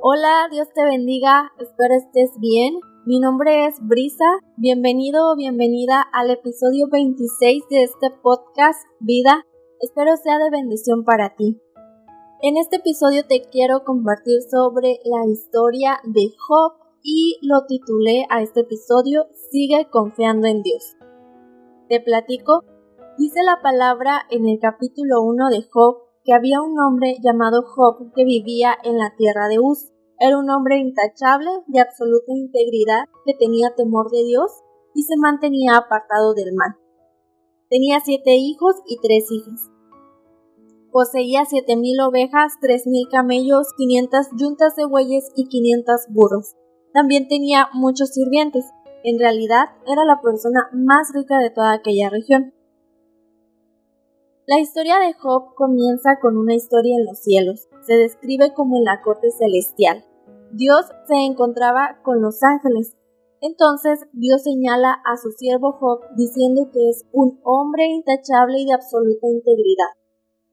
Hola, Dios te bendiga, espero estés bien. Mi nombre es Brisa, bienvenido o bienvenida al episodio 26 de este podcast Vida, espero sea de bendición para ti. En este episodio te quiero compartir sobre la historia de Job y lo titulé a este episodio Sigue confiando en Dios. Te platico, dice la palabra en el capítulo 1 de Job que había un hombre llamado Job que vivía en la tierra de Uz. Era un hombre intachable, de absoluta integridad, que tenía temor de Dios y se mantenía apartado del mal. Tenía siete hijos y tres hijas. Poseía siete mil ovejas, tres mil camellos, quinientas yuntas de bueyes y quinientas burros. También tenía muchos sirvientes. En realidad era la persona más rica de toda aquella región. La historia de Job comienza con una historia en los cielos. Se describe como en la corte celestial. Dios se encontraba con los ángeles. Entonces Dios señala a su siervo Job diciendo que es un hombre intachable y de absoluta integridad.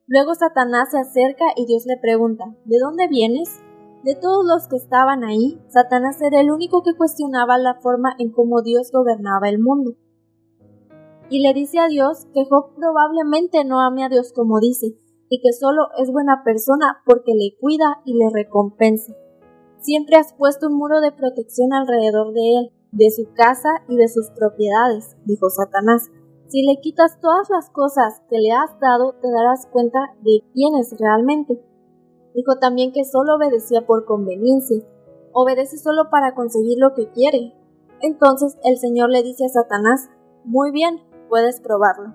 Luego Satanás se acerca y Dios le pregunta, ¿de dónde vienes? De todos los que estaban ahí, Satanás era el único que cuestionaba la forma en cómo Dios gobernaba el mundo y le dice a Dios que Job probablemente no ame a Dios como dice, y que solo es buena persona porque le cuida y le recompensa. Siempre has puesto un muro de protección alrededor de él, de su casa y de sus propiedades, dijo Satanás. Si le quitas todas las cosas que le has dado, te darás cuenta de quién es realmente. Dijo también que solo obedecía por conveniencia, obedece solo para conseguir lo que quiere. Entonces el Señor le dice a Satanás, muy bien, puedes probarlo.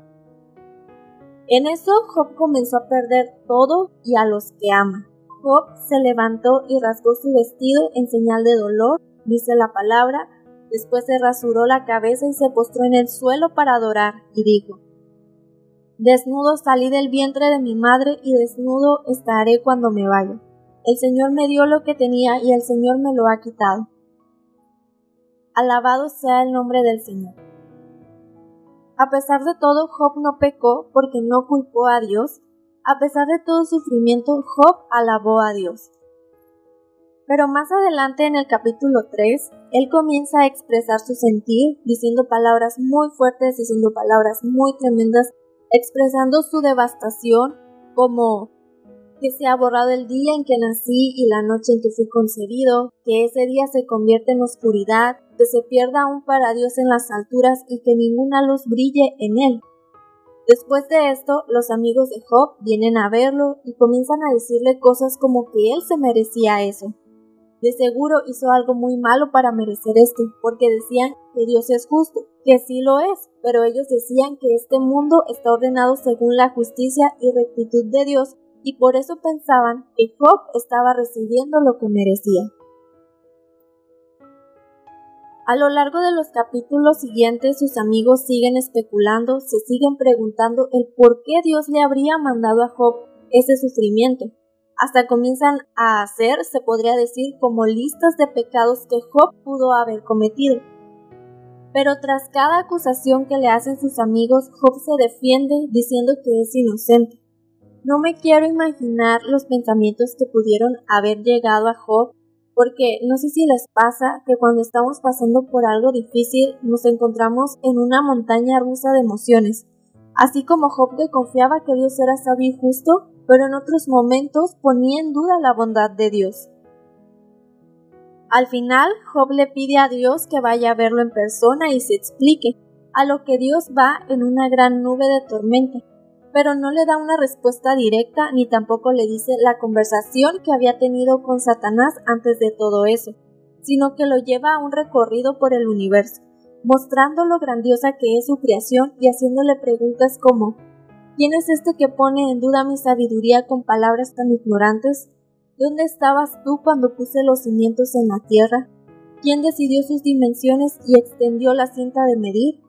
En eso Job comenzó a perder todo y a los que ama. Job se levantó y rasgó su vestido en señal de dolor, dice la palabra, después se rasuró la cabeza y se postró en el suelo para adorar, y dijo, Desnudo salí del vientre de mi madre y desnudo estaré cuando me vaya. El Señor me dio lo que tenía y el Señor me lo ha quitado. Alabado sea el nombre del Señor. A pesar de todo, Job no pecó porque no culpó a Dios. A pesar de todo sufrimiento, Job alabó a Dios. Pero más adelante en el capítulo 3, él comienza a expresar su sentir, diciendo palabras muy fuertes, diciendo palabras muy tremendas, expresando su devastación como que se ha borrado el día en que nací y la noche en que fui concebido, que ese día se convierte en oscuridad, que se pierda aún para Dios en las alturas y que ninguna luz brille en él. Después de esto, los amigos de Job vienen a verlo y comienzan a decirle cosas como que él se merecía eso. De seguro hizo algo muy malo para merecer esto, porque decían que Dios es justo, que sí lo es, pero ellos decían que este mundo está ordenado según la justicia y rectitud de Dios y por eso pensaban que Job estaba recibiendo lo que merecía. A lo largo de los capítulos siguientes sus amigos siguen especulando, se siguen preguntando el por qué Dios le habría mandado a Job ese sufrimiento. Hasta comienzan a hacer, se podría decir, como listas de pecados que Job pudo haber cometido. Pero tras cada acusación que le hacen sus amigos, Job se defiende diciendo que es inocente. No me quiero imaginar los pensamientos que pudieron haber llegado a Job, porque no sé si les pasa que cuando estamos pasando por algo difícil nos encontramos en una montaña rusa de emociones, así como Job que confiaba que Dios era sabio y justo, pero en otros momentos ponía en duda la bondad de Dios. Al final, Job le pide a Dios que vaya a verlo en persona y se explique, a lo que Dios va en una gran nube de tormenta pero no le da una respuesta directa ni tampoco le dice la conversación que había tenido con Satanás antes de todo eso, sino que lo lleva a un recorrido por el universo, mostrando lo grandiosa que es su creación y haciéndole preguntas como ¿Quién es este que pone en duda mi sabiduría con palabras tan ignorantes? ¿Dónde estabas tú cuando puse los cimientos en la tierra? ¿Quién decidió sus dimensiones y extendió la cinta de medir?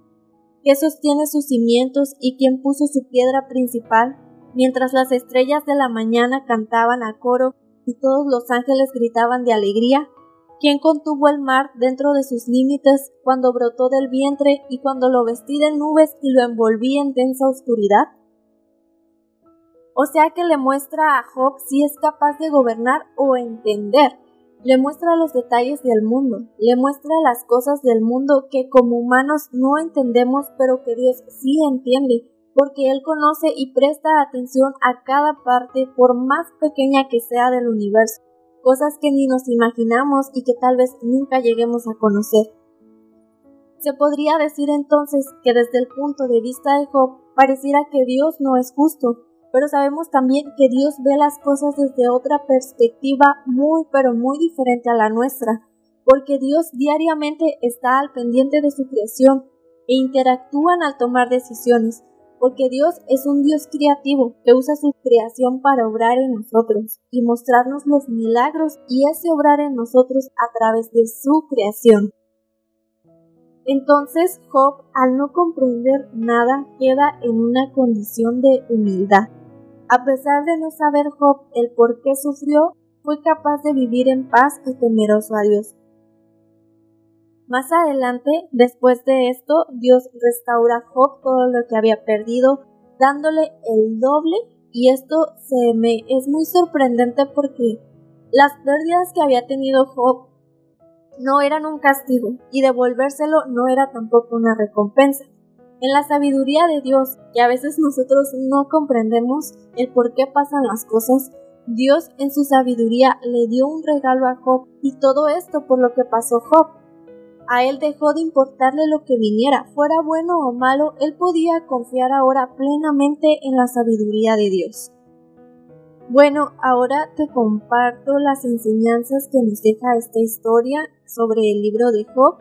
Que sostiene sus cimientos y quien puso su piedra principal, mientras las estrellas de la mañana cantaban a coro y todos los ángeles gritaban de alegría, quien contuvo el mar dentro de sus límites cuando brotó del vientre y cuando lo vestí de nubes y lo envolví en densa oscuridad. O sea que le muestra a Job si es capaz de gobernar o entender Le muestra los detalles del mundo, le muestra las cosas del mundo que como humanos no entendemos, pero que Dios sí entiende, porque Él conoce y presta atención a cada parte, por más pequeña que sea del universo, cosas que ni nos imaginamos y que tal vez nunca lleguemos a conocer. Se podría decir entonces que desde el punto de vista de Job pareciera que Dios no es justo, pero sabemos también que Dios ve las cosas desde otra perspectiva muy pero muy diferente a la nuestra, porque Dios diariamente está al pendiente de su creación e interactúan al tomar decisiones, porque Dios es un Dios creativo que usa su creación para obrar en nosotros y mostrarnos los milagros y ese obrar en nosotros a través de su creación. Entonces Job, al no comprender nada, queda en una condición de humildad. A pesar de no saber Job el por qué sufrió, fue capaz de vivir en paz y temeroso a Dios. Más adelante, después de esto, Dios restaura a Job todo lo que había perdido, dándole el doble, y esto se me es muy sorprendente porque las pérdidas que había tenido Job no eran un castigo, y devolvérselo no era tampoco una recompensa. En la sabiduría de Dios, que a veces nosotros no comprendemos el por qué pasan las cosas, Dios en su sabiduría le dio un regalo a Job y todo esto por lo que pasó Job. A él dejó de importarle lo que viniera, fuera bueno o malo, él podía confiar ahora plenamente en la sabiduría de Dios. Bueno, ahora te comparto las enseñanzas que nos deja esta historia sobre el libro de Job.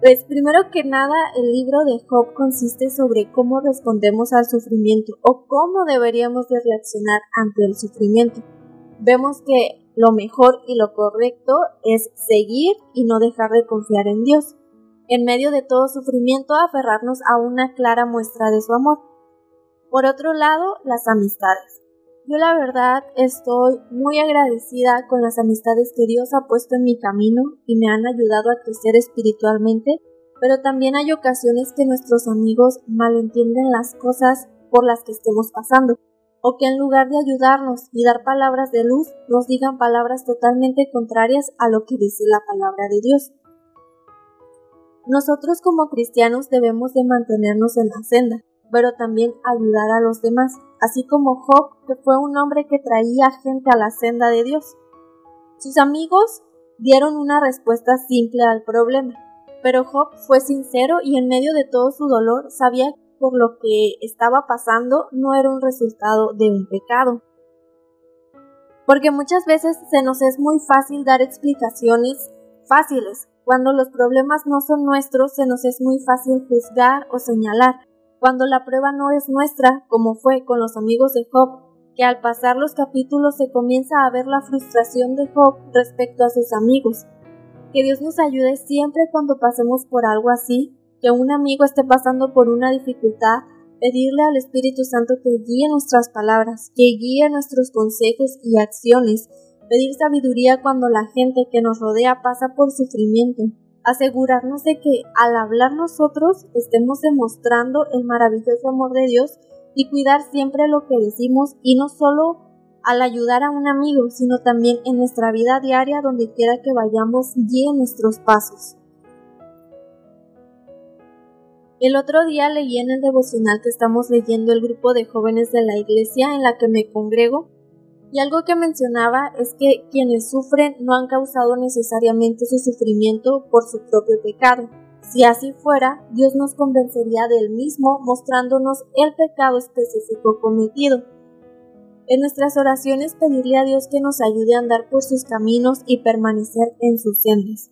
Pues primero que nada, el libro de Job consiste sobre cómo respondemos al sufrimiento o cómo deberíamos de reaccionar ante el sufrimiento. Vemos que lo mejor y lo correcto es seguir y no dejar de confiar en Dios. En medio de todo sufrimiento, aferrarnos a una clara muestra de su amor. Por otro lado, las amistades. Yo la verdad estoy muy agradecida con las amistades que Dios ha puesto en mi camino y me han ayudado a crecer espiritualmente, pero también hay ocasiones que nuestros amigos malentienden las cosas por las que estemos pasando o que en lugar de ayudarnos y dar palabras de luz, nos digan palabras totalmente contrarias a lo que dice la palabra de Dios. Nosotros como cristianos debemos de mantenernos en la senda, pero también ayudar a los demás, así como Job, que fue un hombre que traía gente a la senda de Dios. Sus amigos dieron una respuesta simple al problema, pero Job fue sincero y en medio de todo su dolor sabía por lo que estaba pasando no era un resultado de un pecado. Porque muchas veces se nos es muy fácil dar explicaciones fáciles. Cuando los problemas no son nuestros, se nos es muy fácil juzgar o señalar. Cuando la prueba no es nuestra, como fue con los amigos de Job, que al pasar los capítulos se comienza a ver la frustración de Job respecto a sus amigos. Que Dios nos ayude siempre cuando pasemos por algo así, que un amigo esté pasando por una dificultad, pedirle al Espíritu Santo que guíe nuestras palabras, que guíe nuestros consejos y acciones, pedir sabiduría cuando la gente que nos rodea pasa por sufrimiento, asegurarnos de que al hablar nosotros estemos demostrando el maravilloso amor de Dios y cuidar siempre lo que decimos y no solo al ayudar a un amigo, sino también en nuestra vida diaria donde quiera que vayamos guíe nuestros pasos. El otro día leí en el devocional que estamos leyendo el grupo de jóvenes de la iglesia en la que me congrego, y algo que mencionaba es que quienes sufren no han causado necesariamente su sufrimiento por su propio pecado. Si así fuera, Dios nos convencería del mismo mostrándonos el pecado específico cometido. En nuestras oraciones pedirle a Dios que nos ayude a andar por sus caminos y permanecer en sus sendas.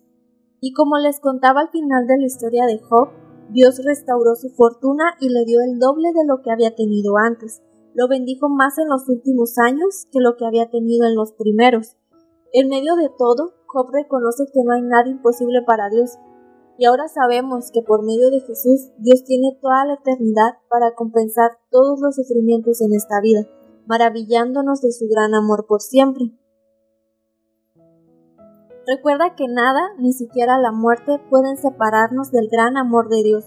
Y como les contaba al final de la historia de Job, Dios restauró su fortuna y le dio el doble de lo que había tenido antes. Lo bendijo más en los últimos años que lo que había tenido en los primeros. En medio de todo, Job reconoce que no hay nada imposible para Dios. Y ahora sabemos que por medio de Jesús Dios tiene toda la eternidad para compensar todos los sufrimientos en esta vida, maravillándonos de su gran amor por siempre. Recuerda que nada, ni siquiera la muerte, pueden separarnos del gran amor de Dios.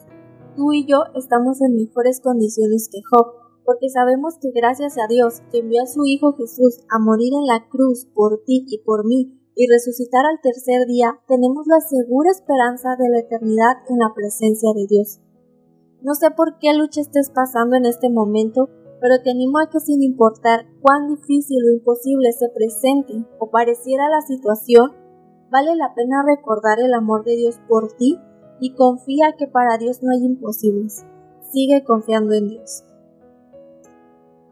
Tú y yo estamos en mejores condiciones que Job, porque sabemos que gracias a Dios que envió a su Hijo Jesús a morir en la cruz por ti y por mí y resucitar al tercer día, tenemos la segura esperanza de la eternidad en la presencia de Dios. No sé por qué lucha estés pasando en este momento, pero te animo a que sin importar cuán difícil o imposible se presente o pareciera la situación, vale la pena recordar el amor de Dios por ti y confía que para Dios no hay imposibles. Sigue confiando en Dios.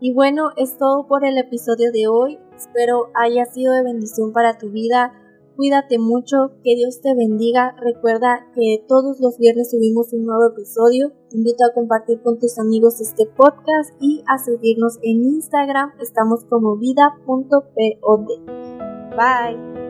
Y bueno, es todo por el episodio de hoy. Espero haya sido de bendición para tu vida. Cuídate mucho, que Dios te bendiga. Recuerda que todos los viernes subimos un nuevo episodio. Te invito a compartir con tus amigos este podcast y a seguirnos en Instagram. Estamos como vida.pod. Bye.